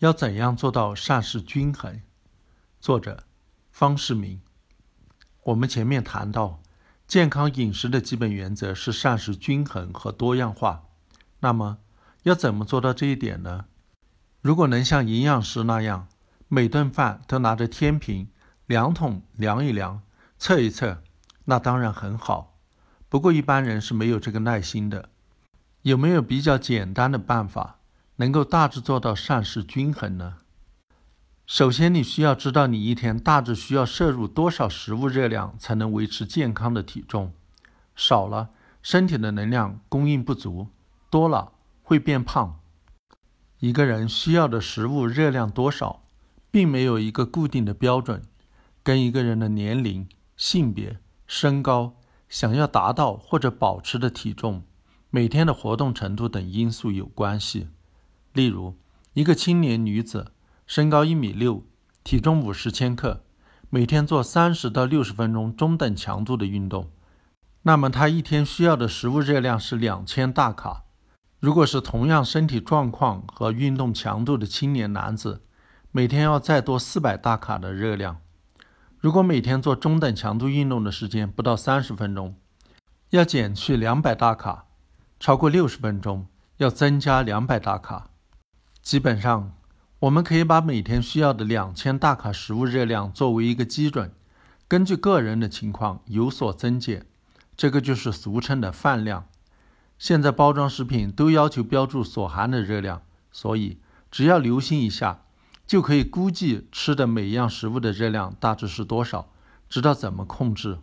要怎样做到膳食均衡？作者方世明。我们前面谈到，健康饮食的基本原则是膳食均衡和多样化。那么，要怎么做到这一点呢？如果能像营养师那样，每顿饭都拿着天平、量筒量一量、测一测，那当然很好。不过一般人是没有这个耐心的。有没有比较简单的办法？能够大致做到膳食均衡呢？首先，你需要知道你一天大致需要摄入多少食物热量才能维持健康的体重。少了，身体的能量供应不足；多了，会变胖。一个人需要的食物热量多少，并没有一个固定的标准，跟一个人的年龄、性别、身高、想要达到或者保持的体重、每天的活动程度等因素有关系。例如，一个青年女子，身高一米六，体重五十千克，每天做三十到六十分钟中等强度的运动，那么她一天需要的食物热量是两千大卡。如果是同样身体状况和运动强度的青年男子，每天要再多四百大卡的热量。如果每天做中等强度运动的时间不到三十分钟，要减去两百大卡；超过六十分钟，要增加两百大卡。基本上，我们可以把每天需要的两千大卡食物热量作为一个基准，根据个人的情况有所增减。这个就是俗称的饭量。现在包装食品都要求标注所含的热量，所以只要留心一下，就可以估计吃的每样食物的热量大致是多少，知道怎么控制。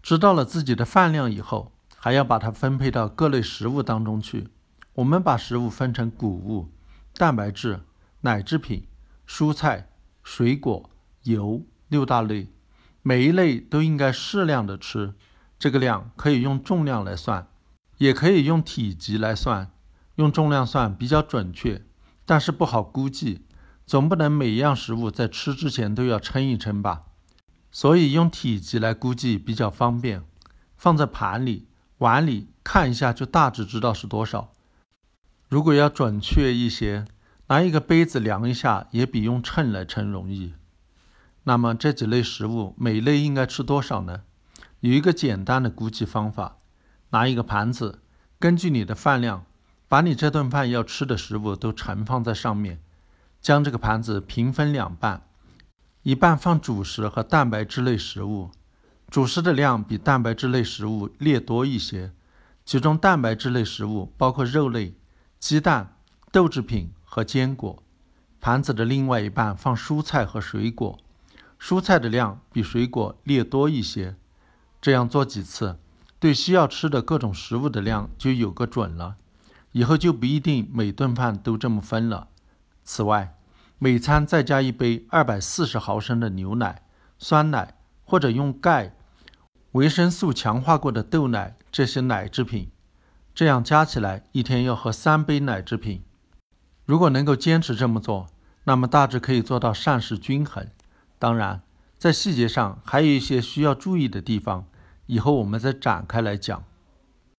知道了自己的饭量以后，还要把它分配到各类食物当中去。我们把食物分成谷物。蛋白质、奶制品、蔬菜、水果、油六大类，每一类都应该适量的吃。这个量可以用重量来算，也可以用体积来算。用重量算比较准确，但是不好估计，总不能每样食物在吃之前都要称一称吧？所以用体积来估计比较方便，放在盘里、碗里看一下，就大致知道是多少。如果要准确一些，拿一个杯子量一下，也比用秤来称容易。那么这几类食物，每类应该吃多少呢？有一个简单的估计方法：拿一个盘子，根据你的饭量，把你这顿饭要吃的食物都盛放在上面，将这个盘子平分两半，一半放主食和蛋白质类食物，主食的量比蛋白质类食物略多一些，其中蛋白质类食物包括肉类。鸡蛋、豆制品和坚果，盘子的另外一半放蔬菜和水果，蔬菜的量比水果略多一些。这样做几次，对需要吃的各种食物的量就有个准了。以后就不一定每顿饭都这么分了。此外，每餐再加一杯二百四十毫升的牛奶、酸奶或者用钙、维生素强化过的豆奶这些奶制品。这样加起来一天要喝三杯奶制品。如果能够坚持这么做，那么大致可以做到膳食均衡。当然，在细节上还有一些需要注意的地方，以后我们再展开来讲。